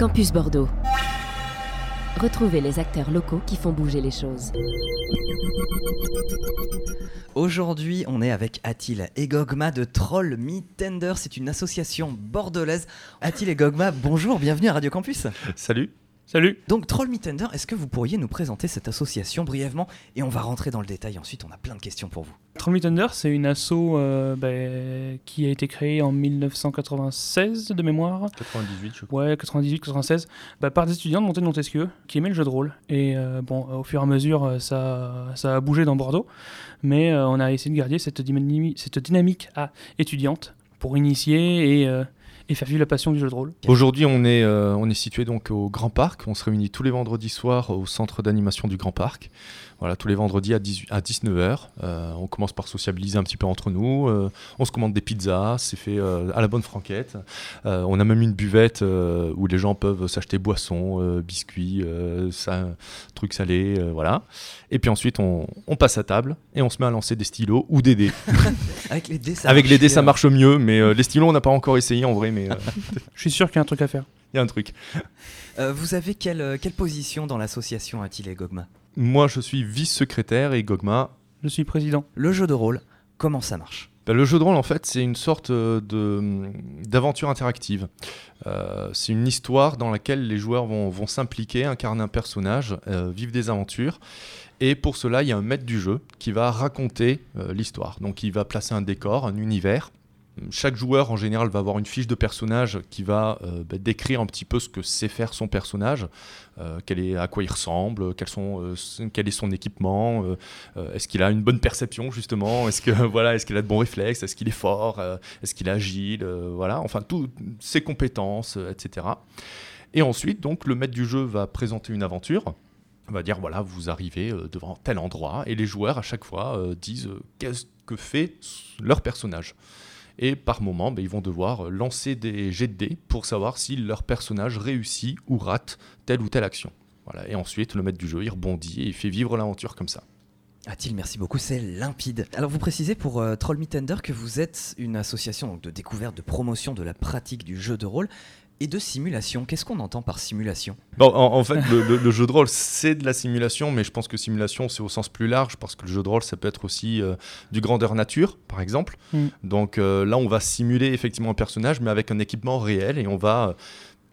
Campus Bordeaux. Retrouvez les acteurs locaux qui font bouger les choses. Aujourd'hui, on est avec Atil et Gogma de Troll Me Tender. C'est une association bordelaise. Atil et Gogma, bonjour, bienvenue à Radio Campus. Salut. Salut. Donc Troll Me Tender, est-ce que vous pourriez nous présenter cette association brièvement? Et on va rentrer dans le détail ensuite, on a plein de questions pour vous. Troll Me Tender, c'est une asso euh, bah, qui a été créée en 1996 de mémoire. 98, je crois. Ouais, 98, 96, bah, par des étudiants de Montaigne Montesquieu qui aimaient le jeu de rôle. Et euh, bon, au fur et à mesure, euh, ça, ça a bougé dans Bordeaux, mais euh, on a essayé de garder cette, dynami- cette dynamique à étudiante pour initier et, euh, et faire vivre la passion du jeu de rôle. Aujourd'hui, on est, euh, on est situé donc au Grand Parc. On se réunit tous les vendredis soirs au centre d'animation du Grand Parc. Voilà, tous les vendredis à, 18 à 19h. on commence par sociabiliser un petit peu entre nous. euh, on se commande des pizzas, c'est fait euh, à la bonne franquette. Euh, on a même une buvette euh, où les gens peuvent s'acheter boissons, euh, biscuits, euh, ça, trucs salés, euh, voilà. Et puis ensuite, on, on passe à table et on se met à lancer des stylos ou des dés. Avec les dés, ça Avec marche les dés, ça marche mieux, mais euh, les stylos, on n'a pas encore essayé en vrai, mais euh, Je suis sûr qu'il y a un truc à faire. il y a un truc. Euh, vous avez quelle, euh, quelle position dans l'association Atil et Gogma? Moi, je suis vice-secrétaire et Gogma. Je suis président. Le jeu de rôle, comment ça marche? Ben, le jeu de rôle, en fait, c'est une sorte euh, de, d'aventure interactive. Euh, c'est une histoire dans laquelle les joueurs vont, vont s'impliquer, incarner un personnage, euh, vivre des aventures. Et pour cela, il y a un maître du jeu qui va raconter euh, l'histoire. Donc, il va placer un décor, un univers. Chaque joueur, en général, va avoir une fiche de personnage qui va euh, ben, décrire un petit peu ce que sait faire son personnage, euh, quel est, à quoi il ressemble, quels sont, euh, quel est son équipement, euh, est-ce qu'il a une bonne perception justement, est-ce que voilà, est-ce qu'il a de bons réflexes, est-ce qu'il est fort, est-ce qu'il est agile, voilà, enfin toutes ses compétences, etc. Et ensuite, donc, le maître du jeu va présenter une aventure. Va dire voilà, vous arrivez devant tel endroit et les joueurs à chaque fois disent qu'est-ce que fait leur personnage. Et par moment, ben, ils vont devoir lancer des jets de dés pour savoir si leur personnage réussit ou rate telle ou telle action. Voilà. Et ensuite, le maître du jeu, il rebondit et il fait vivre l'aventure comme ça. Atil, merci beaucoup, c'est limpide. Alors vous précisez pour euh, Troll Me Tender que vous êtes une association de découverte, de promotion de la pratique du jeu de rôle et de simulation. Qu'est-ce qu'on entend par simulation? Bon, en, en fait, le, le- le jeu de rôle, c'est de la simulation, mais je pense que simulation, c'est au sens plus large, parce que le jeu de rôle, ça peut être aussi euh, du grandeur nature, par exemple. Mm. Donc euh, là, on va simuler effectivement un personnage, mais avec un équipement réel, et on va euh,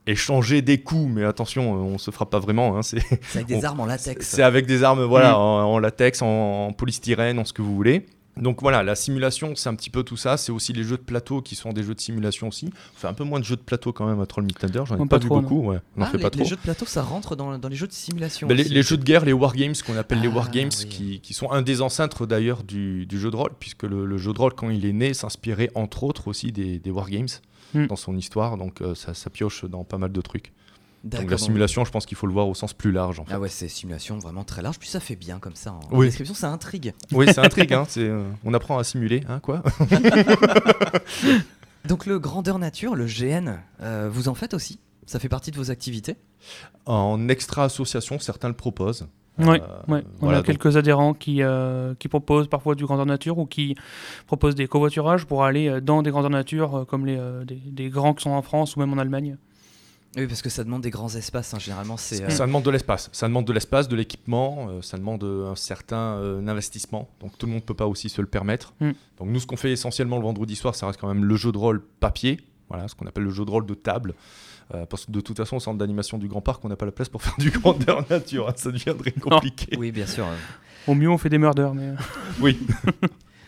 échanger des coups, mais attention, euh, on se frappe pas vraiment. hein, c'est C'est avec des On- armes en latex. c'est avec des armes, voilà, Mm. en, en latex, en, en polystyrène, en ce que vous voulez. Donc voilà, la simulation, c'est un petit peu tout ça. C'est aussi les jeux de plateau qui sont des jeux de simulation aussi. On fait un peu moins de jeux de plateau quand même à Troll Me Thunder. J'en ai Non, pas, pas vu trop, beaucoup. Ouais. On en Ah, fait les, pas les trop. jeux de plateau, ça rentre dans, dans les jeux de simulation. Ben, les, aussi. les jeux de guerre, les wargames, ce qu'on appelle les Ah, wargames, oui. qui, qui sont un des ancêtres d'ailleurs du, du jeu de rôle, puisque le, le jeu de rôle, quand il est né, s'inspirait entre autres aussi des, des wargames Mm. dans son histoire, donc euh, ça, ça pioche dans pas mal de trucs. Donc la simulation, je pense qu'il faut le voir au sens plus large en fait. Ah ouais, c'est simulation vraiment très large, puis ça fait bien comme ça. En Oui. description, ça intrigue. Oui, c'est intrigue, hein, c'est, euh, on apprend à simuler, hein, quoi Donc le grandeur nature, le GN, euh, vous en faites aussi? Ça fait partie de vos activités? En extra-association, certains le proposent. Ouais, Euh, ouais. On a donc- quelques adhérents qui, euh, qui proposent parfois du grandeur nature ou qui proposent des covoiturages pour aller dans des grandeurs nature comme les, euh, des, des grands qui sont en France ou même en Allemagne. Oui, parce que ça demande des grands espaces, hein, généralement. c'est euh, Ça demande de l'espace. Ça demande de l'espace, de l'équipement, euh, ça demande euh, un certain euh, investissement. Donc tout le monde ne peut pas aussi se le permettre. Mm. Donc nous, ce qu'on fait essentiellement le vendredi soir, ça reste quand même le jeu de rôle papier. Voilà, ce qu'on appelle le jeu de rôle de table. Euh, parce que de toute façon, au centre d'animation du Grand Parc, on n'a pas la place pour faire du grandeur nature. hein. Ça deviendrait compliqué. Oui, bien sûr. euh. Au mieux, on fait des murders, mais... euh, Oui.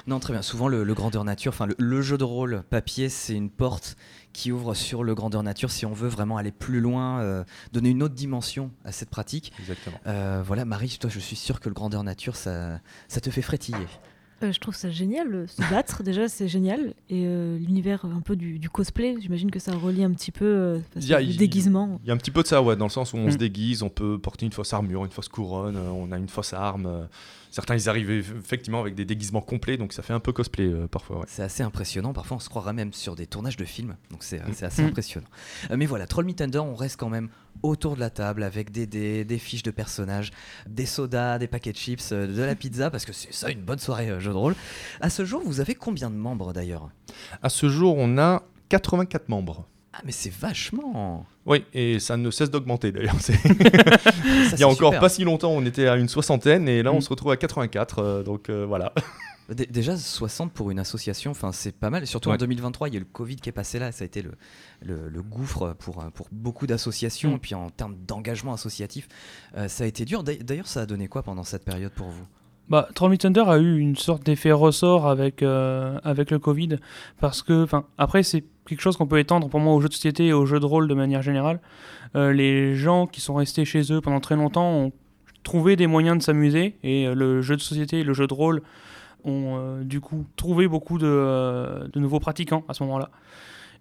Non, très bien. Souvent, le, le grandeur nature, enfin, le, le jeu de rôle papier, c'est une porte qui ouvre sur le grandeur nature si on veut vraiment aller plus loin, euh, donner une autre dimension à cette pratique. Exactement. Euh, voilà, Marie, toi, je suis sûr que le grandeur nature, ça, ça te fait frétiller. Euh, je trouve ça génial, euh, se battre déjà c'est génial et euh, l'univers un peu du, du cosplay, j'imagine que ça relie un petit peu euh, y a- le déguisement. Il y a un petit peu de ça, ouais, dans le sens où on Mm. se déguise, on peut porter une fausse armure, une fausse couronne, euh, on a une fausse arme. euh. Certains, ils arrivent eff- effectivement avec des déguisements complets, donc ça fait un peu cosplay euh, parfois, ouais. C'est assez impressionnant. Parfois, on se croira même sur des tournages de films. Donc, c'est c'est assez Mm. impressionnant. Euh, mais voilà, Troll Me Thunder, on reste quand même autour de la table avec des dés, des fiches de personnages, des sodas, des paquets de chips, euh, de la pizza, parce que c'est ça une bonne soirée euh, jeu de rôle. À ce jour, vous avez combien de membres d'ailleurs? À ce jour, on a 84 membres. Ah, mais c'est vachement. Oui, et ça ne cesse d'augmenter d'ailleurs. Il y a encore super. pas si longtemps, on était à une soixantaine et là on Mm. se retrouve à 84. euh, donc euh, voilà. Dé- Déjà 60 pour une association, c'est pas mal. Surtout en Ouais. 2023, il y a eu le Covid qui est passé là, ça a été le, le, le gouffre pour, pour beaucoup d'associations. Mm. Et puis en termes d'engagement associatif, euh, ça a été dur. D'ailleurs- ça a donné quoi pendant cette période pour vous? Bah, Troll Me Thunder a eu une sorte d'effet ressort avec, euh, avec le Covid, parce que, enfin, après, c'est quelque chose qu'on peut étendre pour moi aux jeux de société et aux jeux de rôle de manière générale. Euh, les gens qui sont restés chez eux pendant très longtemps ont trouvé des moyens de s'amuser, et le jeu de société et le jeu de rôle ont euh, du coup trouvé beaucoup de, euh, de nouveaux pratiquants à ce moment-là.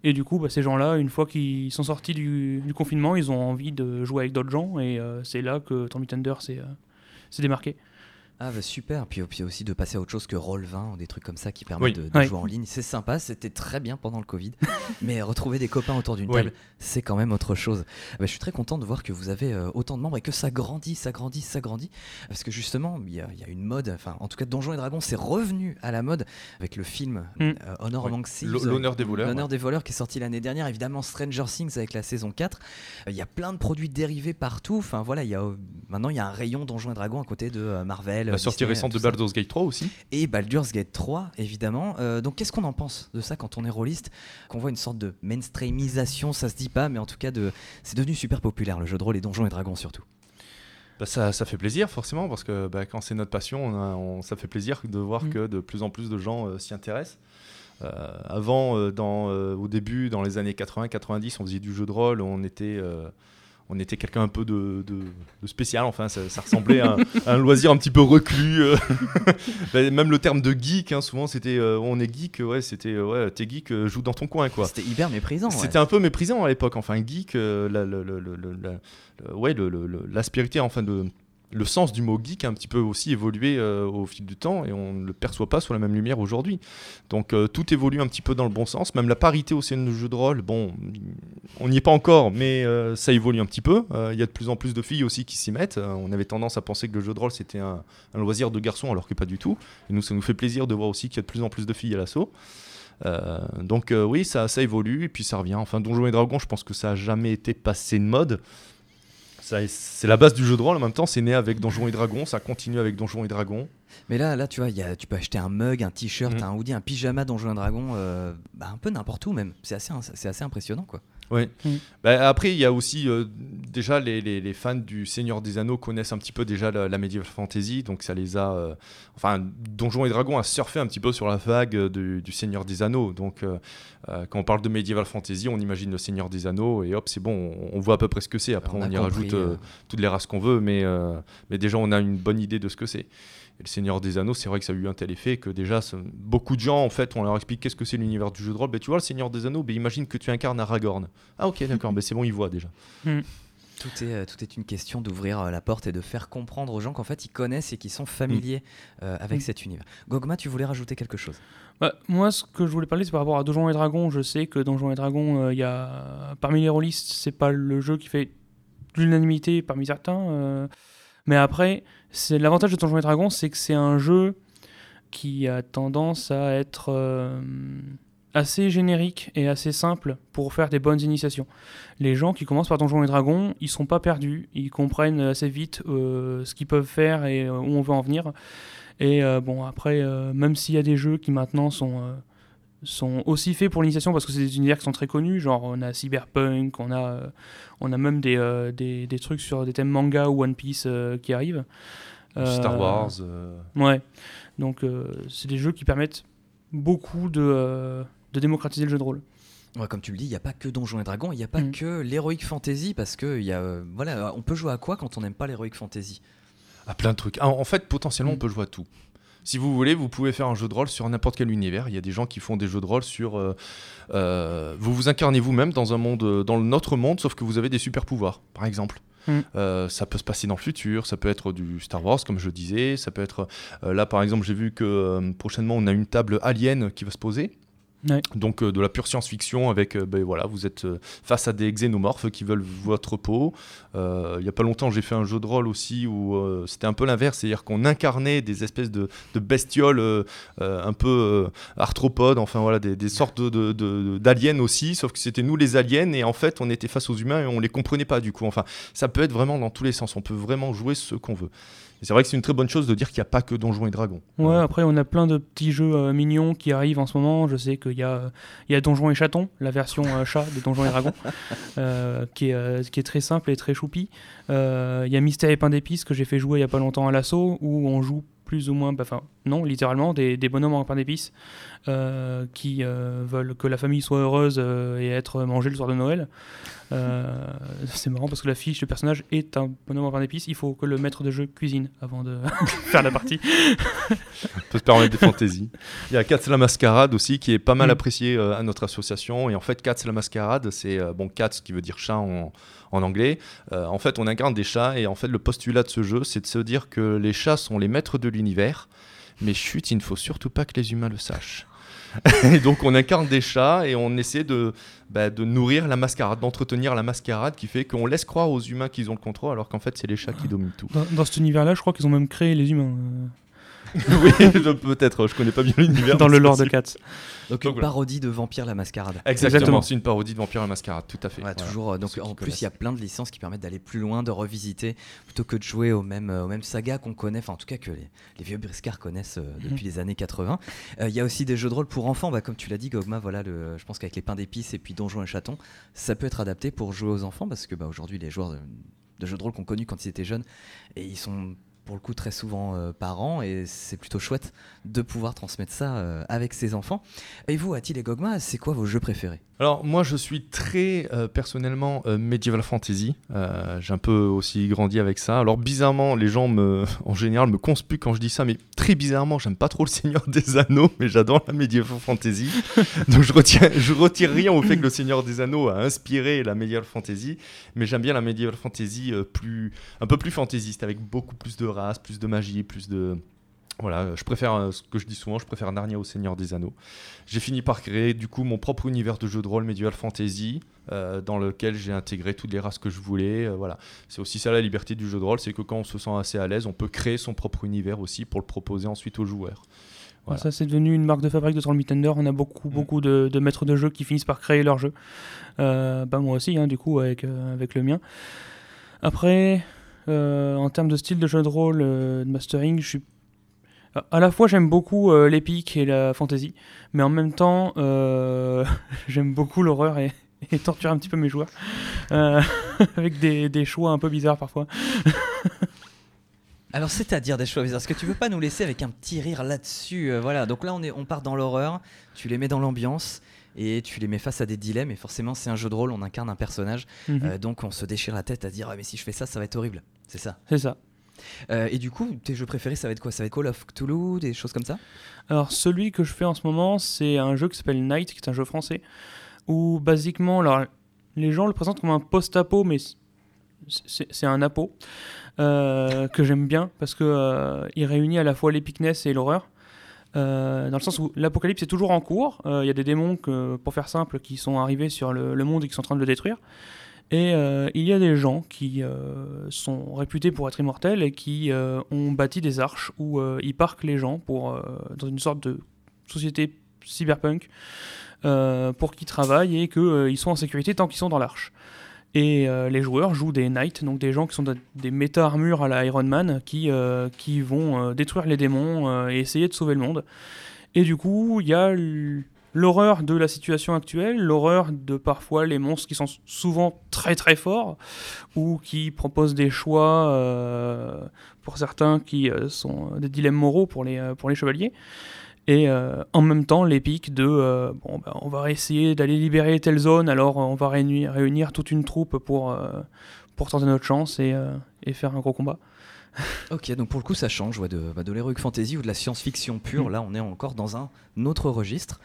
Et du coup, bah, ces gens-là, une fois qu'ils sont sortis du, confinement, ils ont envie de jouer avec d'autres gens, et euh, c'est là que Me Thunder s'est démarqué. Ah bah super, puis, puis aussi de passer à autre chose que Roll20 ou des trucs comme ça qui permettent Oui. de, jouer en ligne. C'est sympa, c'était très bien pendant le Covid, mais retrouver des copains autour d'une Oui. table, c'est quand même autre chose. Bah, je suis très content de voir que vous avez euh, autant de membres et que ça grandit, ça grandit, ça grandit, parce que justement, il y, a- il y a une mode, enfin en tout cas Donjons et Dragons, c'est revenu à la mode avec le film Mm. euh, Honor. Among Thieves. L'honneur des voleurs. L'honneur des voleurs qui est sorti l'année dernière, évidemment Stranger Things avec la saison 4. Euh, Il y a plein de produits dérivés partout. Enfin voilà, il y a euh, maintenant il y a un rayon Donjons et Dragons à côté de euh, La sortie Disney, récente de. Baldur's Gate 3 aussi. Et Baldur's Gate 3 évidemment. Euh, donc qu'est-ce qu'on en pense de ça quand on est rôliste? Qu'on voit une sorte de mainstreamisation, ça se dit pas, mais en tout cas de c'est devenu super populaire le jeu de rôle et Donjons et Dragons surtout. Bah, ça, ça fait plaisir forcément parce que bah, quand c'est notre passion, on a- on- ça fait plaisir de voir Mm. que de plus en plus de gens euh, s'y intéressent. Euh, avant, dans, au début, dans les années 80-90, on faisait du jeu de rôle, on était, on était quelqu'un un peu de, de- de spécial, enfin ça, ça ressemblait à, un- à un loisir un petit peu reclus. euh. Bah, même le terme de geek, hein, souvent c'était euh, on est geek, ouais, c'était euh, ouais, t'es geek, euh, joue dans ton coin quoi. C'était hyper méprisant. ouais. C'était un peu méprisant à l'époque. Enfin, geek, euh, la- la- le- ouais, le- le- le- l'aspérité, enfin, de, le sens du mot geek a un petit peu aussi évolué euh, au fil du temps et on ne le perçoit pas sous la même lumière aujourd'hui. Donc euh, tout évolue un petit peu dans le bon sens. Même la parité au sein de jeu de rôle, bon, on n'y est pas encore, mais euh, ça évolue un petit peu. Il y a de plus en plus de filles aussi qui s'y mettent. On avait tendance à penser que le jeu de rôle c'était un, loisir de garçons, alors que pas du tout. Et nous, ça nous fait plaisir de voir aussi qu'il y a de plus en plus de filles à l'assaut. Donc oui, ça, ça évolue et puis ça revient. Enfin, Donjons et Dragons, je pense que ça a jamais été passé de mode. C'est la base du jeu de rôle. En même temps, c'est né avec Donjons et Dragons, ça continue avec Donjons et Dragons. Mais là, là, tu vois, y a, tu peux acheter un mug, un t-shirt, Mhm. un hoodie, un pyjama Donjons et Dragons, euh, bah, un peu n'importe où même. C'est assez, c'est assez impressionnant quoi. Ouais. Mm. Bah, après, il y a aussi euh, déjà les, les- les fans du Seigneur des Anneaux connaissent un petit peu déjà la, la medieval fantasy, donc ça les a. euh, enfin, Donjons et Dragons a surfé un petit peu sur la vague euh, du, du Seigneur des Anneaux. Donc, euh, quand on parle de medieval fantasy, on imagine le Seigneur des Anneaux et hop, c'est bon, on, on voit à peu près ce que c'est. Après, on, y compris, rajoute toutes les races qu'on veut, mais, mais déjà, on a une bonne idée de ce que c'est. Et le Seigneur des Anneaux, c'est vrai que ça a eu un tel effet que déjà, beaucoup de gens, en fait, on leur explique qu'est-ce que c'est l'univers du jeu de rôle. Ben, tu vois, le Seigneur des Anneaux, ben, imagine que tu incarnes Aragorn. Ah, ok, d'accord, ben, c'est bon, ils voient déjà. Tout est, euh, tout est une question d'ouvrir euh, la porte et de faire comprendre aux gens qu'en fait ils connaissent et qu'ils sont familiers euh, avec Mm. cet univers. Gogma, tu voulais rajouter quelque chose? Bah, moi, ce que je voulais parler, c'est par rapport à Donjons et Dragons. Je sais que Donjons et Dragons, euh, y a parmi les rôlistes, c'est pas le jeu qui fait l'unanimité parmi certains. euh, mais après, c'est l'avantage de Donjons et Dragons, c'est que c'est un jeu qui a tendance à être assez générique et assez simple pour faire des bonnes initiations. Les gens qui commencent par Donjons et Dragons, ils sont pas perdus, ils comprennent assez vite euh, ce qu'ils peuvent faire et euh, où on veut en venir. Et euh, bon, après, même s'il y a des jeux qui maintenant sont, sont aussi faits pour l'initiation, parce que c'est des univers qui sont très connus, genre on a Cyberpunk, on a, on a même des, des, des trucs sur des thèmes manga ou One Piece qui arrivent. Star Wars. Ouais. Donc c'est des jeux qui permettent beaucoup de, de démocratiser le jeu de rôle. Ouais, Comme tu le dis, il n'y a pas que Donjons et Dragons, il n'y a pas Mm. que l'Heroic Fantasy parce que il y a, euh, voilà, on peut jouer à quoi quand on n'aime pas l'Heroic Fantasy? À plein de trucs. Ah, en fait, potentiellement, Mm. on peut jouer à tout. Si vous voulez, vous pouvez faire un jeu de rôle sur n'importe quel univers. Il y a des gens qui font des jeux de rôle sur. euh, euh, vous vous incarnez vous-même dans un monde, dans notre monde, sauf que vous avez des super pouvoirs, par exemple. Mm. Euh, ça peut se passer dans le futur, ça peut être du Star Wars, comme je disais. Ça peut être. euh, là, par exemple, j'ai vu que euh, prochainement, on a une table alien qui va se poser. Donc euh, de la pure science-fiction avec, euh, ben, voilà, vous êtes euh, face à des xénomorphes qui veulent votre peau. Il n'y a pas longtemps, j'ai fait un jeu de rôle aussi où c'était un peu l'inverse, c'est-à-dire qu'on incarnait des espèces de, bestioles un peu arthropodes, enfin voilà, des, sortes de- de- d'aliens aussi, sauf que c'était nous les aliens et en fait on était face aux humains et on les comprenait pas du coup. Enfin, ça peut être vraiment dans tous les sens, on peut vraiment jouer ce qu'on veut. C'est vrai que c'est une très bonne chose de dire qu'il n'y a pas que Donjons et Dragons. Ouais, après on a plein de petits jeux euh, mignons qui arrivent en ce moment. Je sais qu'il y a, il y a Donjons et Chatons, la version euh, chat de Donjons et Dragons, euh, qui, est, euh, qui est très simple et très choupi. Euh, Il y a Mystère et Pain d'épices que j'ai fait jouer il y a pas longtemps à l'assaut, où on joue plus ou moins, enfin non, littéralement, des, des bonhommes en pain d'épices euh, qui euh, veulent que la famille soit heureuse euh, et être mangée le soir de Noël. C'est marrant parce que la fiche, le personnage est un bonhomme en pain d'épices. Il faut que le maître de jeu cuisine avant de faire la partie. On peut se permettre des fantaisies. Il y a Cats la Mascarade aussi qui est pas mal Mm. apprécié à notre association. Et en fait, Cats la Mascarade, c'est bon, Cats qui veut dire chat en, en anglais. Euh, en fait, on incarne des chats et en fait, le postulat de ce jeu, c'est de se dire que les chats sont les maîtres de l'univers. Mais chut, il ne faut surtout pas que les humains le sachent. et donc, on incarne des chats et on essaie de, bah, de nourrir la mascarade, d'entretenir la mascarade qui fait qu'on laisse croire aux humains qu'ils ont le contrôle alors qu'en fait, c'est les chats qui dominent tout. Dans, dans cet univers-là, je crois qu'ils ont même créé les humains. oui, peut-être, je connais pas bien l'univers. dans le lore de possible. Cats. Donc, Donc, une voilà. parodie de Vampire la Mascarade. Exactement, Exactement. c'est une parodie de Vampire la Mascarade, tout à fait. Ouais, Voilà. toujours. euh, donc en plus, il y a plein de licences qui permettent d'aller plus loin, de revisiter, plutôt que de jouer aux mêmes, euh, aux mêmes sagas qu'on connaît, enfin en tout cas que les, les vieux briscards connaissent euh, depuis les années 80. Euh, Il y a aussi des jeux de rôle pour enfants, bah, comme tu l'as dit, Gogma. Voilà, le, je pense qu'avec les pains d'épices et puis Donjons et Chatons, ça peut être adapté pour jouer aux enfants parce que bah, aujourd'hui, les joueurs de, de jeux de rôle qu'on connus quand ils étaient jeunes, et ils sont pour le coup très souvent euh, parents et c'est plutôt chouette de pouvoir transmettre ça euh, avec ses enfants. Et vous, Atil et Gogma, c'est quoi vos jeux préférés? Alors moi je suis très euh, personnellement euh, medieval fantasy. Euh, J'ai un peu aussi grandi avec ça. Alors bizarrement les gens me, en général me conspuent quand je dis ça, mais très bizarrement j'aime pas trop le Seigneur des Anneaux, mais j'adore la medieval fantasy. Donc je retiens, je retire rien au fait que le Seigneur des Anneaux a inspiré la medieval fantasy, mais j'aime bien la medieval fantasy euh, plus, un peu plus fantaisiste avec beaucoup plus de races, plus de magie, plus de voilà, je préfère euh, ce que je dis souvent, je préfère Narnia au Seigneur des Anneaux. J'ai fini par créer du coup mon propre univers de jeu de rôle Medieval Fantasy euh, dans lequel j'ai intégré toutes les races que je voulais. euh, voilà, c'est aussi ça la liberté du jeu de rôle, c'est que quand on se sent assez à l'aise, on peut créer son propre univers aussi pour le proposer ensuite aux joueurs. Voilà. Ça, c'est devenu une marque de fabrique de Troll Me Thunder. On a beaucoup, Mm. beaucoup de, de maîtres de jeu qui finissent par créer leur jeu. Euh, bah, moi aussi, hein, du coup, avec, euh, avec le mien. Après, euh, en termes de style de jeu de rôle, euh, de mastering, je suis. À- la fois, j'aime beaucoup euh, l'épique et la fantasy, mais en même temps, euh, j'aime beaucoup l'horreur et, et torturer un petit peu mes joueurs. Euh, avec des, des choix un peu bizarres parfois. Alors, c'est-à-dire des choix bizarres. Est-ce que tu peux pas nous laisser avec un petit rire là-dessus euh, Voilà, donc là, on, est, on part dans l'horreur, tu les mets dans l'ambiance et tu les mets face à des dilemmes. Et forcément, c'est un jeu de rôle, on incarne un personnage. Mhm. euh, donc, on se déchire la tête à dire Ah, mais si je fais ça, ça va être horrible. C'est ça? C'est ça. Euh, et du coup, tes jeux préférés, ça va être quoi? Ça va être Call of Cthulhu, des choses comme ça? Alors, celui que je fais en ce moment, c'est un jeu qui s'appelle Night, qui est un jeu français, où basiquement, alors, les gens le présentent comme un post-apo, mais c'est un apo euh, que j'aime bien parce que euh, il réunit à la fois l'épicness et l'horreur. Euh, dans le sens où l'apocalypse est toujours en cours. Il y a des démons, que, pour faire simple, qui sont arrivés sur le monde et qui sont en train de le détruire. Et euh, il y a des gens qui euh, sont réputés pour être immortels et qui euh, ont bâti des arches où ils parquent les gens pour, dans une sorte de société cyberpunk pour qu'ils travaillent et qu'ils sont en sécurité tant qu'ils sont dans l'arche. Et les joueurs jouent des knights, donc des gens qui sont de- des méta-armures à la Iron Man, qui, qui vont détruire les démons et essayer de sauver le monde. Et du coup, il y a l'horreur de la situation actuelle, l'horreur de parfois les monstres qui sont souvent très très forts, ou qui proposent des choix, euh, pour certains, qui euh, sont des dilemmes moraux pour les, euh, pour les chevaliers. Et en même temps, l'épique de bon, bah, on va essayer d'aller libérer telle zone, alors on va réunir, réunir toute une troupe pour, pour tenter notre chance et, et faire un gros combat. Ok, donc pour le coup, ça change ouais, de, bah, de l'heroic fantasy ou de la science-fiction pure. Mm. Là, on est encore dans un autre registre.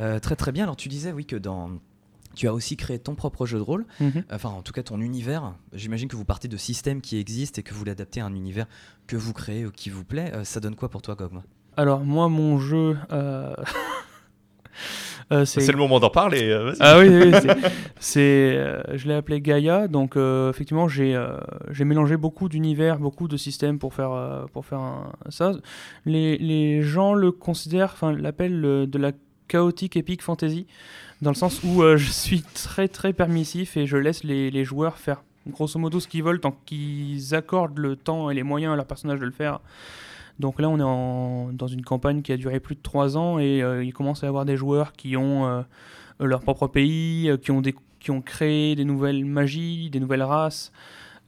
Euh, très très bien. Alors, tu disais, oui, que dans. Tu as aussi créé ton propre jeu de rôle, Mhm. enfin en tout cas ton univers. J'imagine que vous partez de systèmes qui existent et que vous l'adaptez à un univers que vous créez ou qui vous plaît. Euh, ça donne quoi pour toi, Gogma? Alors moi, mon jeu, euh, C'est le moment d'en parler. euh, vas-y. Ah oui, oui, c'est- c'est, euh, je l'ai appelé Gaia. Donc euh, effectivement, j'ai j'ai mélangé beaucoup d'univers, beaucoup de systèmes pour faire pour faire un- ça. Les, les gens le considèrent, enfin l'appellent de la chaotique epic fantasy, dans le sens où je suis très très permissif et je laisse les, les joueurs faire grosso modo ce qu'ils veulent tant qu'ils accordent le temps et les moyens à leur personnage de le faire. Donc là, on est en- dans une campagne qui a duré plus de 3 ans et euh, il commence à y avoir des joueurs qui ont euh, leur propre pays, euh, qui, ont des, qui ont créé des nouvelles magies, des nouvelles races.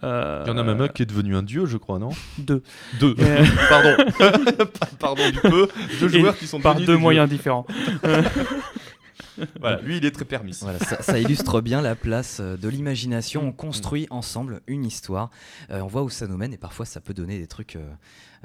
Euh, Il y en a même un qui est devenu un dieu, je crois, non? Deux. Deux. Euh, Pardon. Pardon du peu. Deux Et joueurs qui sont par deux des dieux. moyens différents. Voilà, lui, il est très. Voilà, ça, ça illustre bien la place euh, de l'imagination. On construit ensemble une histoire. Euh, on voit où ça nous mène et parfois ça peut donner des trucs euh,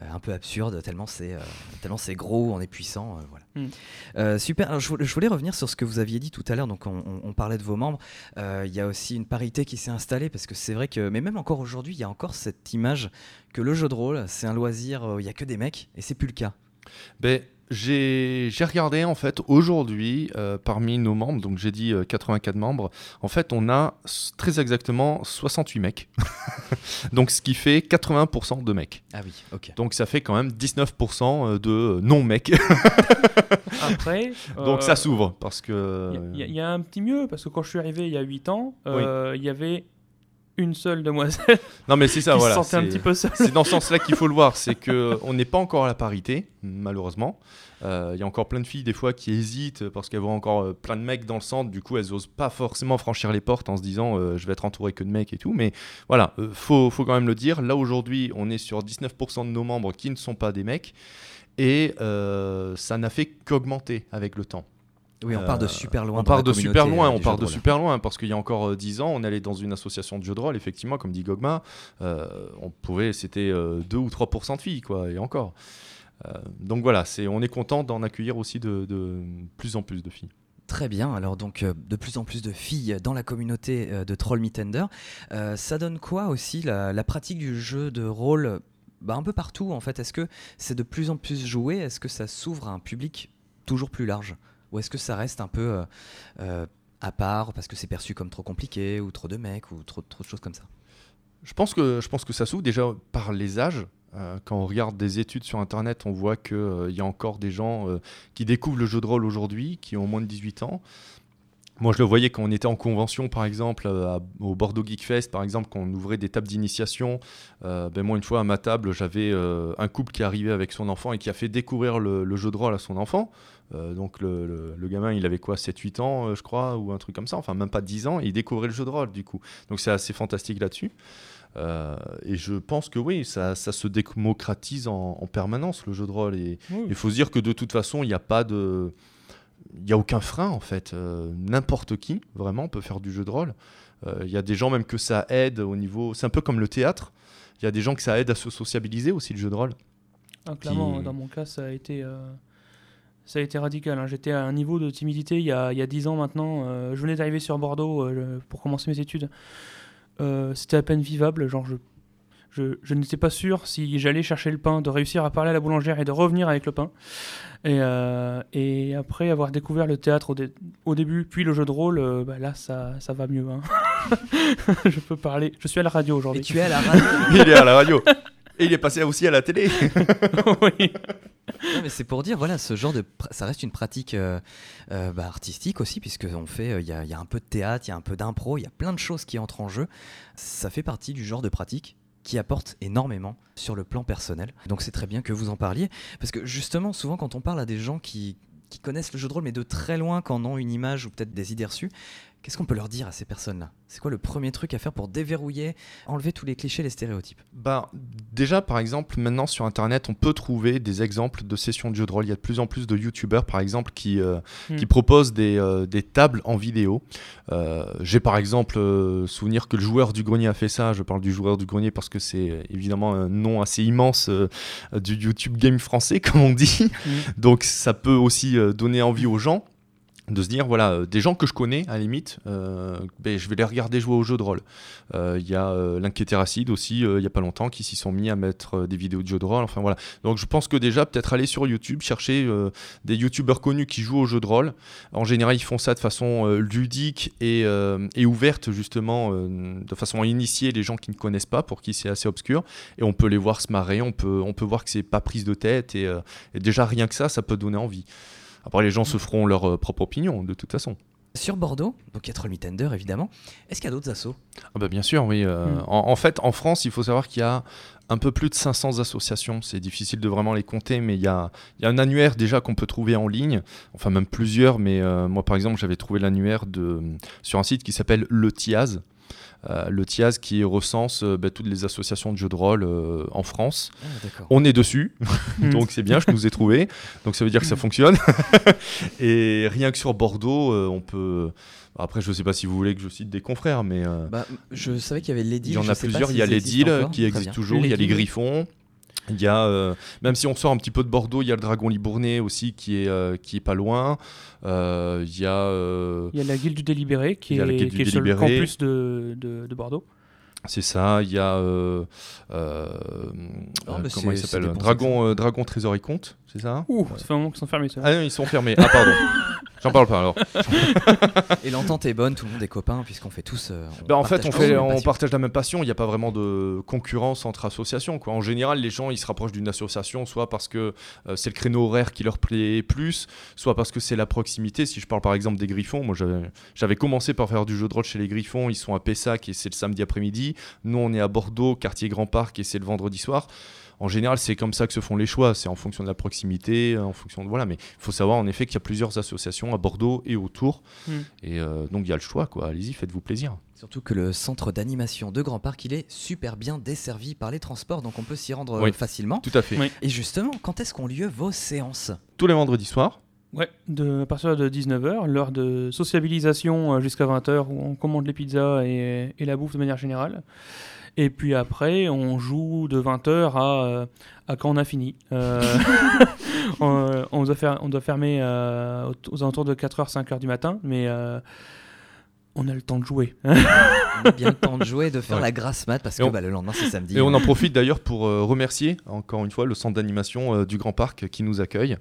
un peu absurdes tellement c'est euh, tellement c'est gros, on est puissant. euh, voilà. Mm. Euh, super. Alors, je, voulais, je voulais revenir sur ce que vous aviez dit tout à l'heure. Donc on, on- on parlait de vos membres. Euh, Il y a aussi une parité qui s'est installée parce que c'est vrai que, mais même encore aujourd'hui, il y a encore cette image que le jeu de rôle c'est un loisir. où Il y a que des mecs et c'est plus le cas. Ben, j'ai regardé en fait aujourd'hui euh, parmi nos membres, donc j'ai dit euh, 84 membres, en fait on a très exactement 68 mecs. donc ce qui fait 80% de mecs. Ah oui. Ok. Donc ça fait quand même 19% de non-mecs. Après, donc euh, ça s'ouvre parce que... Il y, a- il y a un petit mieux parce que quand je suis arrivé il y a 8 ans, euh, il y avait une seule demoiselle Non mais c'est ça, qui voilà. se sentait un c'est- petit peu seule. C'est dans ce sens-là qu'il faut le voir, c'est que on n'est pas encore à la parité, malheureusement. Euh, Il y a encore plein de filles des fois qui hésitent parce qu'elles voient encore euh, plein de mecs dans le centre, du coup elles osent pas forcément franchir les portes en se disant euh, je vais être entouré que de mecs et tout. Mais voilà, faut, faut quand même le dire. Là aujourd'hui, on est sur 19% de nos membres qui ne sont pas des mecs et ça n'a fait qu'augmenter avec le temps. Oui, on part de Euh, super loin. On part de super loin, euh, on part de super loin parce qu'il y a encore euh, 10 ans, on allait dans une association de jeux de rôle, effectivement, comme dit Gogma, euh, on pouvait, c'était euh, 2 ou 3% de filles, quoi, et encore. Euh, donc voilà, c'est, on est content d'en accueillir aussi de, de plus en plus de filles. Très bien, alors donc euh, de plus en plus de filles dans la communauté euh, de Troll Meet Euh, ça donne quoi aussi la, la pratique du jeu de rôle bah, un peu partout en fait? Est-ce que c'est de plus en plus joué? Est-ce que ça s'ouvre à un public toujours plus large? Ou est-ce que ça reste un peu euh, euh, à part parce que c'est perçu comme trop compliqué ou trop de mecs ou trop, de choses comme ça? Je pense que, je pense que ça s'ouvre déjà par les âges. Euh, quand on regarde des études sur Internet, on voit qu'il y a encore des gens euh, qui découvrent le jeu de rôle aujourd'hui, qui ont moins de 18 ans. Moi, je le voyais quand on était en convention, par exemple, euh, au Bordeaux Geek Fest, par exemple, quand on ouvrait des tables d'initiation. Euh, ben moi, une fois à ma table, j'avais euh, un couple qui arrivait avec son enfant et qui a fait découvrir le jeu de rôle à son enfant. Euh, donc, le, le- le gamin, il avait quoi, 7-8 ans, euh, je crois, ou un truc comme ça, enfin, même pas 10 ans, et il découvrait le jeu de rôle, du coup. Donc, c'est assez fantastique là-dessus. Euh, et je pense que oui, ça, ça se démocratise en, en permanence, le jeu de rôle. Et Oui. il faut se dire que de toute façon, il n'y a pas de. Il n'y a aucun frein en fait. Euh, N'importe qui, vraiment, peut faire du jeu de rôle. Euh, Il y a des gens même que ça aide au niveau. C'est un peu comme le théâtre. Il y a des gens que ça aide à se sociabiliser aussi, le jeu de rôle. Ah, clairement, qui- dans mon cas, ça a été, ça a été radical. hein. J'étais à un niveau de timidité il y a, il y a 10 ans maintenant. Euh, je venais d'arriver sur Bordeaux euh, pour commencer mes études. Euh, C'était à peine vivable. Genre, je, je, je n'étais pas sûr si j'allais chercher le pain, de réussir à parler à la boulangère et de revenir avec le pain. Et, euh, et après avoir découvert le théâtre au, dé- au début, puis le jeu de rôle, euh, bah là, ça, ça va mieux. hein. je peux parler. Je suis à la radio Et aujourd'hui. tu es à la radio il est à la radio. Et il est passé aussi à la télé. Oui. Non, mais c'est pour dire, voilà, ce genre de. pr- Ça reste une pratique euh, euh, bah, artistique aussi, puisque on fait. euh, Il y, a, il y a un peu de théâtre, il y a un peu d'impro, il y a plein de choses qui entrent en jeu. Ça fait partie du genre de pratique qui apporte énormément sur le plan personnel. Donc c'est très bien que vous en parliez, parce que justement, souvent quand on parle à des gens qui, qui connaissent le jeu de rôle, mais de très loin, qui en ont une image ou peut-être des idées reçues, qu'est-ce qu'on peut leur dire à ces personnes-là? C'est quoi le premier truc à faire pour déverrouiller, enlever tous les clichés, les stéréotypes? Bah, déjà, par exemple, maintenant sur Internet, on peut trouver des exemples de sessions de jeux de rôle. Il y a de plus en plus de YouTubeurs, par exemple, qui, euh, Hmm. qui proposent des, euh, des tables en vidéo. Euh, J'ai par exemple euh, souvenir que le joueur du grenier a fait ça. Je parle du joueur du grenier parce que c'est évidemment un nom assez immense euh, du YouTube game français, comme on dit. Hmm. Donc ça peut aussi euh, donner envie aux gens. De se dire voilà euh, des gens que je connais à la limite euh, ben, je vais les regarder jouer au jeu de rôle. Euh, il y a euh, aussi euh, il y a pas longtemps qui s'y sont mis à mettre des vidéos de jeux de rôle. Enfin voilà. Donc je pense que déjà peut-être aller sur YouTube chercher des youtubeurs connus qui jouent au jeu de rôle. En général ils font ça de façon ludique et, et ouverte justement de façon à initier les gens qui ne connaissent pas pour qui c'est assez obscur. Et on peut les voir se marrer on peut, on peut voir que c'est pas prise de tête et, et déjà rien que ça ça peut donner envie après, les gens se feront leur euh, propre opinion, de toute façon. Sur Bordeaux, donc il y a évidemment. Est-ce qu'il y a d'autres assos? Ah bah bien sûr, oui. euh, Mm. en, en fait, en France, il faut savoir qu'il y a un peu plus de 500 associations. C'est difficile de vraiment les compter, mais il y a, il y a un annuaire déjà qu'on peut trouver en ligne. Enfin, même plusieurs, mais euh, moi, par exemple, j'avais trouvé l'annuaire sur un site qui s'appelle Le Tiaz. Euh, le Tiaz qui recense euh, bah, toutes les associations de jeux de rôle euh, en France. Ah. On est dessus, donc c'est bien, je nous ai trouvé. Donc ça veut dire que ça fonctionne. Et rien que sur Bordeaux, euh, on peut. Après, je sais pas si vous voulez que je cite des confrères, mais euh, Bah, je savais qu'il y avait les il y en a plusieurs. Il y a les deals qui existent toujours, il y a les griffons. Il y a, euh, même si on sort un petit peu de Bordeaux, il y a le Dragon Libournais aussi qui est, euh, qui est pas loin. Euh, il y a. euh, Il y a la Guilde du Délibéré qui est, qui est sur le campus de, de, de Bordeaux. c'est ça, il y a. euh, euh, Oh, euh, mais comment il s'appelle Dragon, euh, Dragon Trésor et Compte, c'est ça Ouh, ça fait un moment qu'ils sont fermés. Ça. Ah non, ils sont fermés. Ah, pardon. J'en parle pas alors. Et l'entente est bonne, tout le monde est copain puisqu'on fait tous. euh, on Ben, en fait, on, fait, la même on passion. partage la même passion. Il n'y a pas vraiment de concurrence entre associations. Quoi. En général, les gens ils se rapprochent d'une association soit parce que euh, c'est le créneau horaire qui leur plaît plus, soit parce que c'est la proximité. Si je parle par exemple des Griffons, moi j'avais j'avais commencé par faire du jeu de rôle chez les Griffons. Ils sont à Pessac et c'est le samedi après-midi. Nous, on est à Bordeaux, quartier Grand Parc, et c'est le vendredi soir. En général, c'est comme ça que se font les choix. C'est en fonction de la proximité, en fonction de voilà. Mais il faut savoir en effet qu'il y a plusieurs associations à Bordeaux et autour, Hmm. et euh, donc il y a le choix. Quoi. Allez-y, faites-vous plaisir. Surtout que le centre d'animation de Grand Parc, il est super bien desservi par les transports, donc on peut s'y rendre euh, Oui. facilement. Tout à fait. Oui. Et justement, quand est-ce qu'ont lieu vos séances? Tous les vendredis soirs. Ouais, de, à partir de 19h, l'heure de sociabilisation euh, jusqu'à 20h où on commande les pizzas et, et la bouffe de manière générale. Et puis après, on joue de 20h à, euh, à quand on a fini. Euh, on, on doit faire, on doit fermer euh, aux, alentours de 4h, 5h du matin, mais euh, on a le temps de jouer. On a bien le temps de jouer, de faire Ouais. la grasse mat, parce que on- bah, le lendemain c'est samedi. Et on en profite d'ailleurs pour euh, remercier encore une fois le centre d'animation euh, du Grand Parc qui nous accueille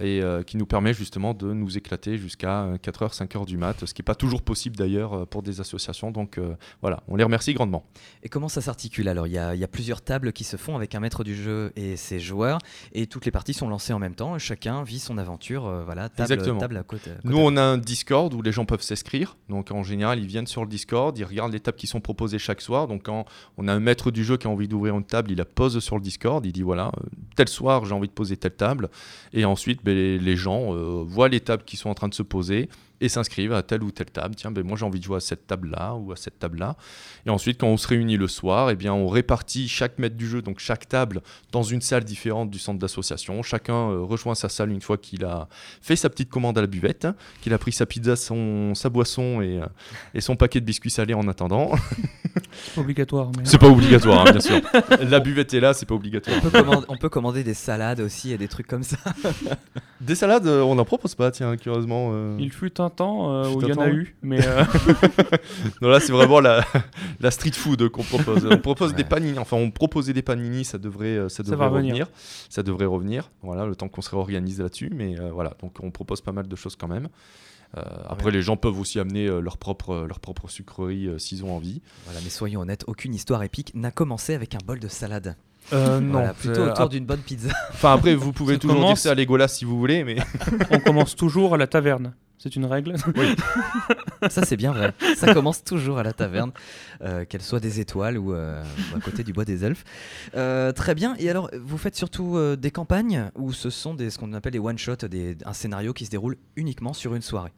et euh, qui nous permet justement de nous éclater jusqu'à 4h, 5h du mat, ce qui n'est pas toujours possible d'ailleurs euh, pour des associations. Donc euh, voilà, on les remercie grandement. Et comment ça s'articule alors? Il y, a, il y a plusieurs tables qui se font avec un maître du jeu et ses joueurs, et toutes les parties sont lancées en même temps, chacun vit son aventure, euh, voilà, table, Exactement. table à côté. Nous, on a un Discord où les gens peuvent s'inscrire. Donc, en général, ils viennent sur le Discord, ils regardent les tables qui sont proposées chaque soir. Donc, quand on a un maître du jeu qui a envie d'ouvrir une table, il la pose sur le Discord. Il dit voilà, euh, tel soir, j'ai envie de poser telle table. Et ensuite, ben, les, gens euh, voient les tables qui sont en train de se poser et s'inscrivent à telle ou telle table. Tiens, ben, moi, j'ai envie de jouer à cette table-là ou à cette table-là. Et ensuite, quand on se réunit le soir, eh bien, on répartit chaque maître du jeu, donc chaque table, dans une salle différente du centre d'association. Chacun euh, rejoint sa salle une fois qu'il a fait sa petite commande à la buvette, qu'il a pris sa pizza, son, sa boisson et, euh, et son paquet de biscuits salés en attendant. C'est pas obligatoire. Mais... C'est pas obligatoire, hein, bien sûr. La buvette est là, c'est pas obligatoire. On peut, commander, on peut commander des salades aussi et des trucs comme ça. Des salades, euh, on n'en propose pas, tiens, curieusement. euh. Il fut un temps euh, où il y un en a eu, mais euh, Non, là, c'est vraiment la, la street food qu'on propose. On propose des panini, enfin, on proposait des panini, ça devrait, euh, ça Ça devrait va revenir. revenir. Ça devrait revenir, voilà, le temps qu'on se réorganise là-dessus. Mais euh, voilà, donc on propose pas mal de choses quand même. Euh, après, Ouais. les gens peuvent aussi amener euh, leur, propre, leur propre sucrerie euh, s'ils ont envie. Voilà, mais soyons honnêtes, aucune histoire épique n'a commencé avec un bol de salade. Euh, Voilà, plutôt autour d'une bonne pizza. Enfin, après, vous pouvez Ça toujours dire commence- ça à Legolas si vous voulez, mais. on commence toujours à la taverne. C'est une règle? Ça, c'est bien vrai. Ça commence toujours à la taverne, euh, qu'elle soit des étoiles ou, euh, ou à côté du bois des elfes. Euh, très bien. Et alors, vous faites surtout euh, des campagnes ou ce sont des, ce qu'on appelle les one-shots, des- un scénario qui se déroule uniquement sur une soirée?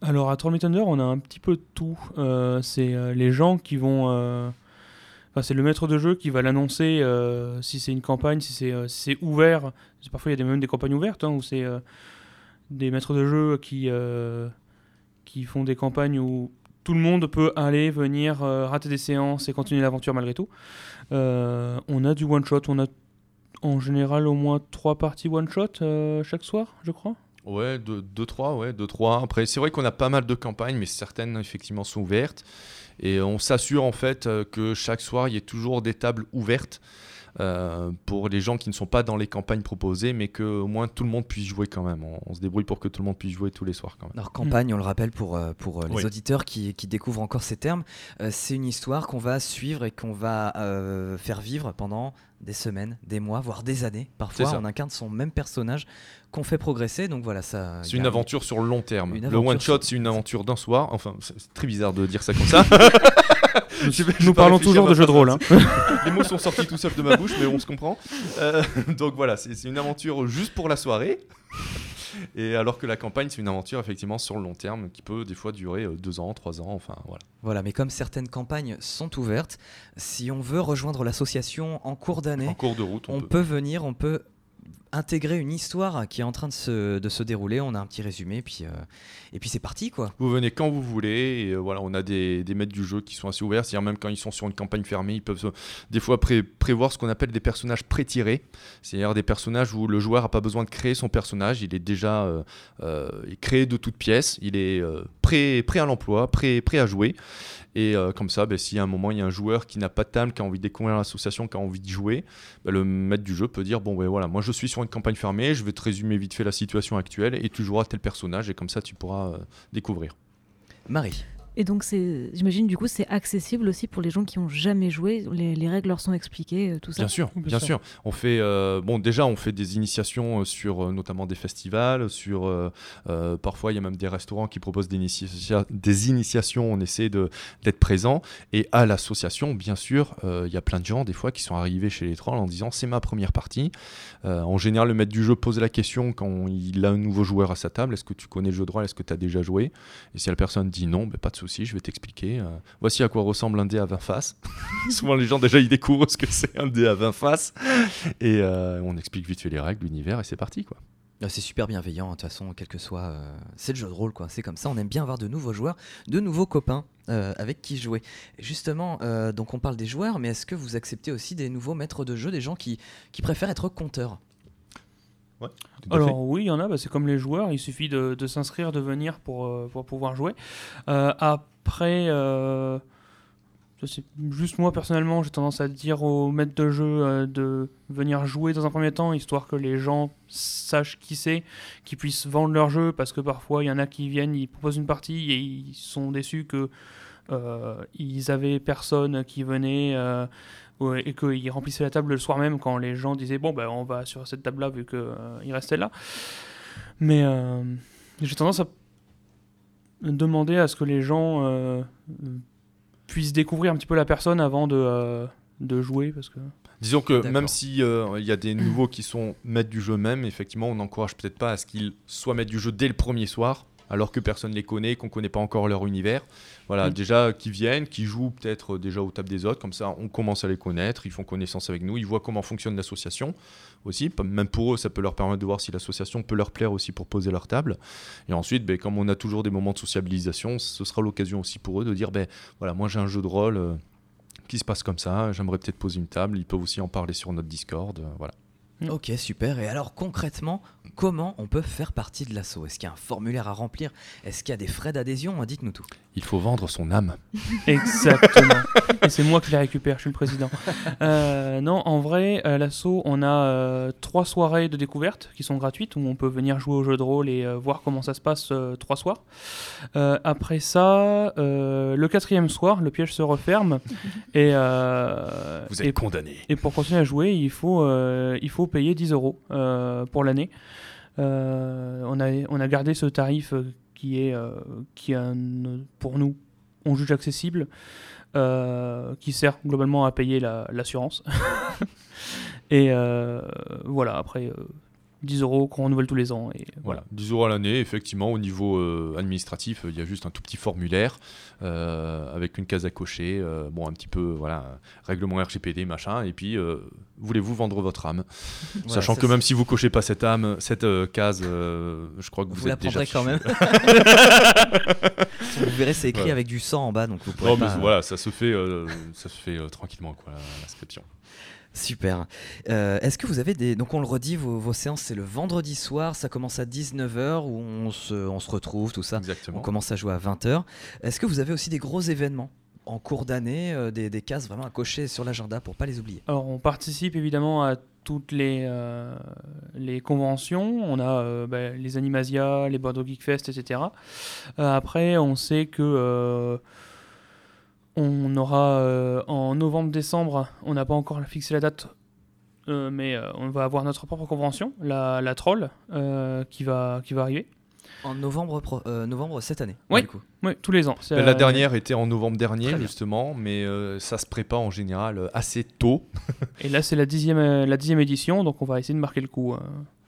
Alors à Me Thunder, on a un petit peu de tout. C'est les gens qui vont. Enfin, c'est le maître de jeu qui va l'annoncer euh, si c'est une campagne, si c'est euh, si ouvert. Parfois, il y a des- même des campagnes ouvertes hein, où c'est euh, des maîtres de jeu qui, euh, qui font des campagnes où tout le monde peut aller, venir, euh, rater des séances et continuer l'aventure malgré tout. Euh, on a du one-shot, on a en général au moins trois parties one-shot chaque soir, je crois. Ouais, 2-3, ouais, 2-3. Après, c'est vrai qu'on a pas mal de campagnes, mais certaines effectivement sont ouvertes. Et on s'assure en fait que chaque soir, il y ait toujours des tables ouvertes. Euh, pour les gens qui ne sont pas dans les campagnes proposées, mais que au moins tout le monde puisse jouer quand même. On, se débrouille pour que tout le monde puisse jouer tous les soirs quand même. Alors campagne, on le rappelle pour, euh, pour les auditeurs qui, qui, découvrent encore ces termes, c'est une histoire qu'on va suivre et qu'on va faire vivre pendant des semaines, des mois, voire des années. Parfois, on incarne son même personnage qu'on fait progresser. Donc voilà, ça. C'est une aventure sur le long terme. Le one shot, c'est une aventure d'un soir. Enfin, c'est très bizarre de dire ça comme ça. Nous parlons toujours de jeux de rôle. Hein. Les mots sont sortis tout seuls de ma bouche, mais on se comprend. Euh, donc voilà, c'est une aventure juste pour la soirée. Et alors que la campagne, c'est une aventure effectivement sur le long terme qui peut des fois durer euh, deux ans, trois ans, enfin voilà. Voilà, mais comme certaines campagnes sont ouvertes, si on veut rejoindre l'association en cours d'année, en cours de route, on, peut venir, on peut intégrer une histoire qui est en train de se, de se dérouler. On a un petit résumé, puis, euh, et puis c'est parti. quoi. Vous venez quand vous voulez. Et, euh, voilà, on a des, des, maîtres du jeu qui sont assez ouverts. C'est-à-dire même quand ils sont sur une campagne fermée, ils peuvent des fois prévoir ce qu'on appelle des personnages pré-tirés. C'est-à-dire des personnages où le joueur n'a pas besoin de créer son personnage. Il est déjà euh, créé de toutes pièces. Il est prêt, prêt à l'emploi, prêt, prêt à jouer. Et euh, comme ça, bah, si à un moment il y a un joueur qui n'a pas de table, qui a envie de découvrir l'association, qui a envie de jouer, bah, le maître du jeu peut dire bon, ben voilà, moi je suis sur une campagne fermée, je vais te résumer vite fait la situation actuelle et tu joueras tel personnage et comme ça tu pourras euh, découvrir. Marie. Et donc, j'imagine, du coup, c'est accessible aussi pour les gens qui n'ont jamais joué. Les, règles leur sont expliquées, euh, tout ça. Bien sûr, bien, sûr. On fait, euh, bon, déjà, on fait des initiations euh, sur notamment des festivals, sur parfois il y a même des restaurants qui proposent des, des initiations. On essaie d'être présent. Et à l'association, bien sûr, il y a plein de gens des fois qui sont arrivés chez les trolls en disant c'est ma première partie. en général, le maître du jeu pose la question quand il a un nouveau joueur à sa table est-ce que tu connais le jeu de rôle? Est-ce que tu as déjà joué? Et si la personne dit non, ben, pas de je vais t'expliquer. Euh, voici à quoi ressemble un dé à 20 faces. Souvent, les gens, déjà, ils découvrent ce que c'est un dé à 20 faces. Et euh, on explique vite fait les règles, l'univers, et c'est parti, quoi. Ah, c'est super bienveillant, de toute façon, quel que soit. Euh, c'est le jeu de rôle, quoi. C'est comme ça. On aime bien avoir de nouveaux joueurs, de nouveaux copains avec qui jouer. justement, donc on parle des joueurs, mais est-ce que vous acceptez aussi des nouveaux maîtres de jeu, des gens qui, qui préfèrent être alors oui, il y en a, bah, c'est comme les joueurs, il suffit de, s'inscrire, de venir pour, euh, pour pouvoir jouer. Euh, après, euh, juste moi personnellement, j'ai tendance à dire aux maîtres de jeu de venir jouer dans un premier temps, histoire que les gens sachent qui c'est, qu'ils puissent vendre leur jeu, parce que parfois il y en a qui viennent, ils proposent une partie et ils sont déçus que ils avaient personne qui venait et qu'il remplissait la table le soir même quand les gens disaient bon ben on va sur cette table là vu qu'il euh, restait là. Mais euh, j'ai tendance à demander à ce que les gens euh, puissent découvrir un petit peu la personne avant de, de jouer parce que Disons que même s'il il y a des nouveaux qui sont maîtres du jeu même, effectivement, on n'encourage peut-être pas à ce qu'ils soient maîtres du jeu dès le premier soir alors que personne ne les connaît, qu'on ne connaît pas encore leur univers. Voilà, mm. déjà qui viennent, qui jouent peut-être déjà au table des autres, comme ça on commence à les connaître, ils font connaissance avec nous, ils voient comment fonctionne l'association aussi. Même pour eux, ça peut leur permettre de voir si l'association peut leur plaire aussi pour poser leur table. Et ensuite, ben, comme on a toujours des moments de sociabilisation, ce sera l'occasion aussi pour eux de dire, ben voilà, moi j'ai un jeu de rôle euh, qui se passe comme ça, j'aimerais peut-être poser une table, ils peuvent aussi en parler sur notre Discord, euh, voilà. Ok, super. Et alors concrètement, comment on peut faire partie de l'assaut? Est-ce qu'il y a un formulaire à remplir? Est-ce qu'il y a des frais d'adhésion? Dites-nous tout. Il faut vendre son âme. Exactement. Et c'est moi qui les récupère, je suis le président. Euh, non, en vrai, à l'assaut, on a euh, trois soirées de découverte qui sont gratuites où on peut venir jouer au jeu de rôle et euh, voir comment ça se passe trois soirs. après ça, le quatrième soir, le piège se referme et vous êtes condamné. Et pour continuer à jouer, il faut il faut payer 10 euros pour l'année. on, a, on a gardé ce tarif qui est, qui pour nous, on juge accessible. Euh, qui sert globalement à payer l'assurance. et euh, voilà, après, 10 euh, euros qu'on renouvelle tous les ans. Et voilà. 10 euros à l'année, effectivement, au niveau administratif, il y a juste un tout petit formulaire avec une case à cocher, bon, un petit peu, voilà, règlement RGPD, machin, et puis voulez-vous vendre votre âme? Sachant que même si vous cochez pas cette âme, cette case, je crois que vous, vous êtes déjà quand même. vous verrez, c'est écrit avec du sang en bas, donc vous pourrez. Non, mais voilà, ça se fait, euh, ça se fait euh, tranquillement, quoi, l'inscription. Super. Euh, Est-ce que vous avez des... Donc on le redit, vos, vos séances, c'est le vendredi soir, ça commence à 19h, où on se, on se retrouve, tout ça. On Exactement. commence à jouer à 20h. Est-ce que vous avez aussi des gros événements en cours d'année, euh, des, des cases vraiment à cocher sur l'agenda pour pas les oublier? Alors, on participe évidemment à toutes les, euh, les conventions. On a euh, bah, les Animasia, les Bordeaux Geek Fest, etc. Euh, après, on sait que euh, on aura euh, en novembre-décembre, on n'a pas encore fixé la date, euh, mais euh, on va avoir notre propre convention, la, la Troll, euh, qui, va, qui va arriver. En novembre, pro- euh, novembre cette année. Oui. du coup. Oui, tous les ans. La dernière était en novembre dernier, justement, mais euh, ça se prépare en général assez tôt. Et là, c'est la dixième, la dixième édition, donc on va essayer de marquer le coup. euh.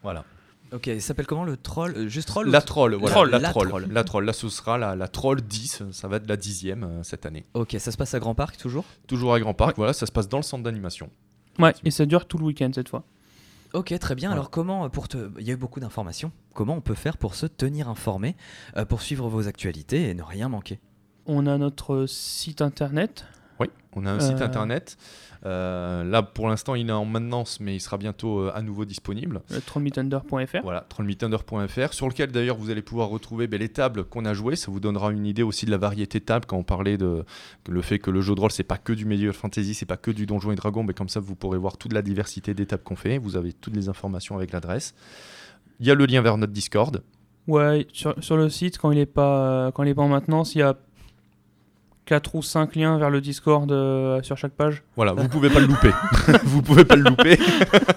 Voilà. Ok, il s'appelle comment le troll Euh, Juste troll ou- La troll, voilà. Troll, la, la troll, troll. La troll. Là, ce sera la, la troll 10. Ça va être la dixième euh, cette année. Ok, ça se passe à Grand Parc toujours? Toujours à Grand Parc. Voilà, ça se passe dans le centre d'animation. Ouais, et ça dure tout le week-end cette fois. Ok, très bien. Ouais. Alors comment, euh, pour te... il y a eu beaucoup d'informations, comment on peut faire pour se tenir informé, euh, pour suivre vos actualités et ne rien manquer? On a notre site internet. Oui, on a un site Euh. internet. Euh, là, pour l'instant, il est en maintenance, mais il sera bientôt euh, à nouveau disponible. le trollmeethunder.fr. Voilà, trollmeethunder.fr, sur lequel d'ailleurs vous allez pouvoir retrouver ben, les tables qu'on a jouées. Ça vous donnera une idée aussi de la variété de tables quand on parlait de le fait que le jeu de rôle c'est pas que du Medieval Fantasy, c'est pas que du Donjon et Dragon, mais comme ça vous pourrez voir toute la diversité des tables qu'on fait. Vous avez toutes les informations avec l'adresse. Il y a le lien vers notre Discord. Ouais, sur, sur le site, quand il n'est pas, quand il est pas en maintenance, il y a 4 ou 5 liens vers le Discord euh, sur chaque page. Voilà, vous pouvez pas le louper. vous pouvez pas le louper.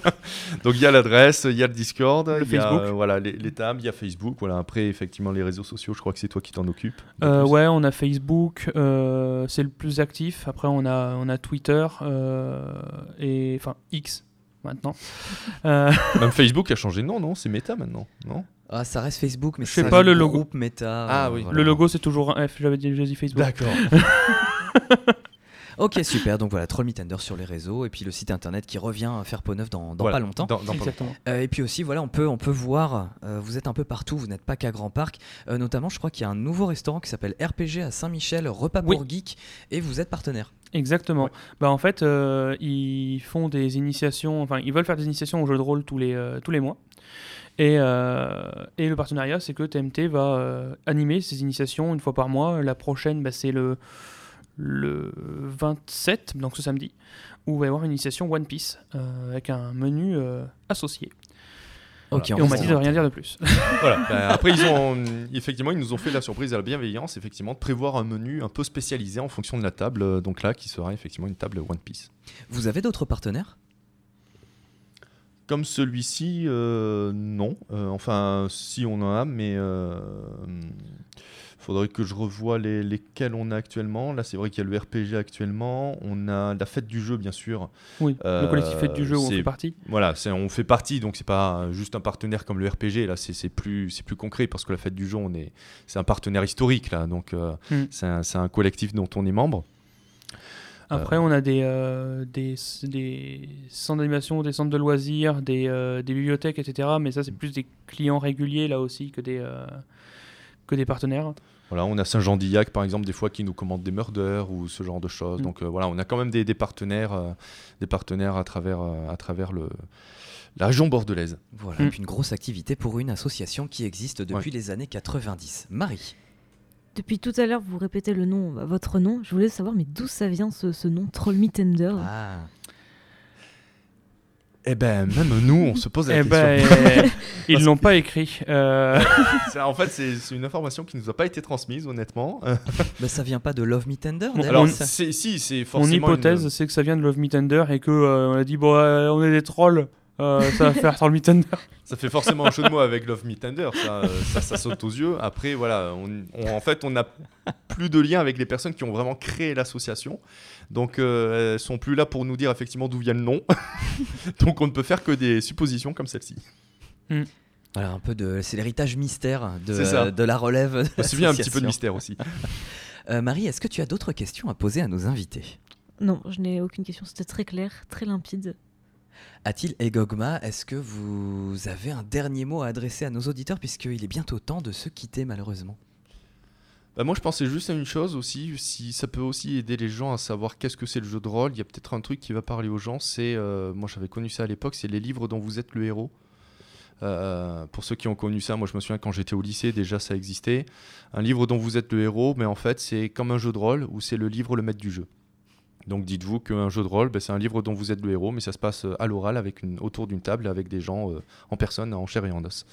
Donc il y a l'adresse, il y a le Discord, il y a Facebook. euh, voilà les, les tables, il y a Facebook. Voilà après effectivement les réseaux sociaux, je crois que c'est toi qui t'en occupes. Euh, ouais, on a Facebook, euh, c'est le plus actif. Après, on a, on a Twitter et enfin X maintenant. Même Facebook a changé de nom, non? C'est Meta maintenant, non? Ah, ça reste Facebook, mais Je sais pas, le logo. groupe Meta. Ah oui. voilà. Le logo, c'est toujours un F. J'avais dit, j'ai dit Facebook. D'accord. Ok, super. Donc voilà, Troll Me Tender sur les réseaux et puis le site internet qui revient faire peau neuve dans, dans Voilà, pas longtemps. Dans, dans pas Exactement. Euh, et puis aussi, voilà, on peut, on peut voir, euh, vous êtes un peu partout, vous n'êtes pas qu'à Grand Parc. Euh, notamment, je crois qu'il y a un nouveau restaurant qui s'appelle RPG à Saint-Michel, Repas Oui. pour Geek, et vous êtes partenaire. Exactement. Ouais. Bah, en fait, euh, ils font des initiations, enfin, ils veulent faire des initiations au jeu de rôle tous les, euh, tous les mois. Et, euh, et le partenariat, c'est que TMT va euh, animer ces initiations une fois par mois. La prochaine, bah, c'est le, le 27, donc ce samedi, où il va y avoir une initiation One Piece euh, avec un menu euh, associé. Ok, Et on m'a dit de en- rien dire de plus. Voilà. bah, après, ils ont effectivement, ils nous ont fait la surprise et la bienveillance, effectivement, de prévoir un menu un peu spécialisé en fonction de la table. Donc là, qui sera effectivement une table One Piece. Vous avez d'autres partenaires? Comme celui-ci, euh, non. Euh, enfin, si on en a, mais euh, faudrait que je revoie les, lesquels on a actuellement. Là, c'est vrai qu'il y a le RPG actuellement. On a la fête du jeu, bien sûr. Oui, le collectif Fête du jeu où on c'est- fait partie. Voilà, c'est- on fait partie, donc c'est pas juste un partenaire comme le RPG. Là, c'est c'est plus, c'est plus concret parce que la fête du jeu, on est, c'est un partenaire historique là, donc Hmm. c'est un, c'est un collectif dont on est membre. Après, on a des, euh, des, des centres d'animation, des centres de loisirs, des, euh, des bibliothèques, etc. Mais ça, c'est plus des clients réguliers là aussi que des, euh, que des partenaires. Voilà, on a Saint-Jean-d'Illac par exemple des fois qui nous commande des murders ou ce genre de choses. Mm. Donc euh, voilà, on a quand même des, des partenaires, euh, des partenaires à travers, euh, à travers le, la région bordelaise. Voilà, Mm. et puis une grosse activité pour une association qui existe depuis les années 90. Marie Depuis tout à l'heure, vous répétez le nom, bah, votre nom. Je voulais savoir, mais d'où ça vient ce, ce nom, Troll Me Tender? Ah, Eh ben même nous, on se pose la Eh question. ben, euh, ils l'ont pas écrit. Euh, en fait, c'est une information qui nous a pas été transmise, honnêtement. Euh, bah, ça vient pas de Love Me Tender alors, c'est- si, c'est mon forcément. hypothèse, une- c'est que ça vient de Love Me Tender et que euh, on a dit bon, euh, on est des trolls, euh, ça va faire Troll Me Tender. Ça fait forcément un jeu de mots avec Love Me Tender, ça, ça, ça saute aux yeux. Après, voilà, on, on- en fait, on n'a plus de lien avec les personnes qui ont vraiment créé l'association. Donc, euh, elles sont plus là pour nous dire effectivement d'où vient le nom. Donc, on ne peut faire que des suppositions comme celle-ci. Voilà, un peu de, c'est l'héritage mystère de, de la relève. de Aussi bien un petit peu de mystère aussi. Euh, Marie, est-ce que tu as d'autres questions à poser à nos invités? Non, je n'ai aucune question. C'était très clair, très limpide. Atil et Gogma, est-ce que vous avez un dernier mot à adresser à nos auditeurs puisqu'il est bientôt temps de se quitter malheureusement? Bah, moi, je pensais juste à une chose aussi, si ça peut aussi aider les gens à savoir qu'est-ce que c'est le jeu de rôle. Il y a peut-être un truc qui va parler aux gens. C'est, euh, moi, j'avais connu ça à l'époque, c'est les livres dont vous êtes le héros. Euh, pour ceux qui ont connu ça, moi je me souviens quand j'étais au lycée, déjà ça existait. Un livre dont vous êtes le héros, mais en fait c'est comme un jeu de rôle où c'est le livre le maître du jeu. Donc dites-vous qu'un jeu de rôle, ben, c'est un livre dont vous êtes le héros, mais ça se passe euh, à l'oral avec une, autour d'une table avec des gens euh, en personne, en chair et en os.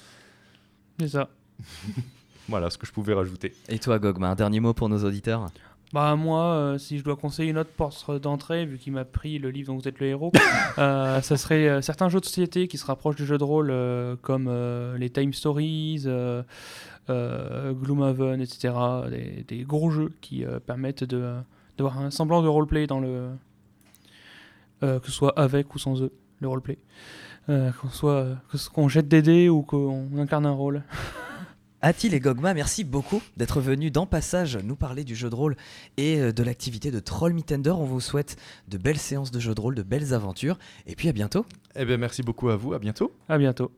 C'est ça. Voilà ce que je pouvais rajouter. Et toi, Gogma, un dernier mot pour nos auditeurs? Bah moi, euh, si je dois conseiller une autre porte d'entrée, vu qu'il m'a pris le livre dont vous êtes le héros, euh, ça serait euh, certains jeux de société qui se rapprochent du jeu de rôle, euh, comme euh, les Time Stories, euh, euh, Gloomhaven, etc. Des, des gros jeux qui euh, permettent de d'avoir un semblant de roleplay dans le, euh, que ce soit avec ou sans eux, le roleplay. Euh, qu'on soit qu'on jette des dés ou qu'on incarne un rôle. Atil et Gogma, merci beaucoup d'être venus dans Passage nous parler du jeu de rôle et euh, de l'activité de Troll Meetender. On vous souhaite de belles séances de jeu de rôle, de belles aventures. Et puis à bientôt. Eh bien merci beaucoup à vous, à bientôt. À bientôt.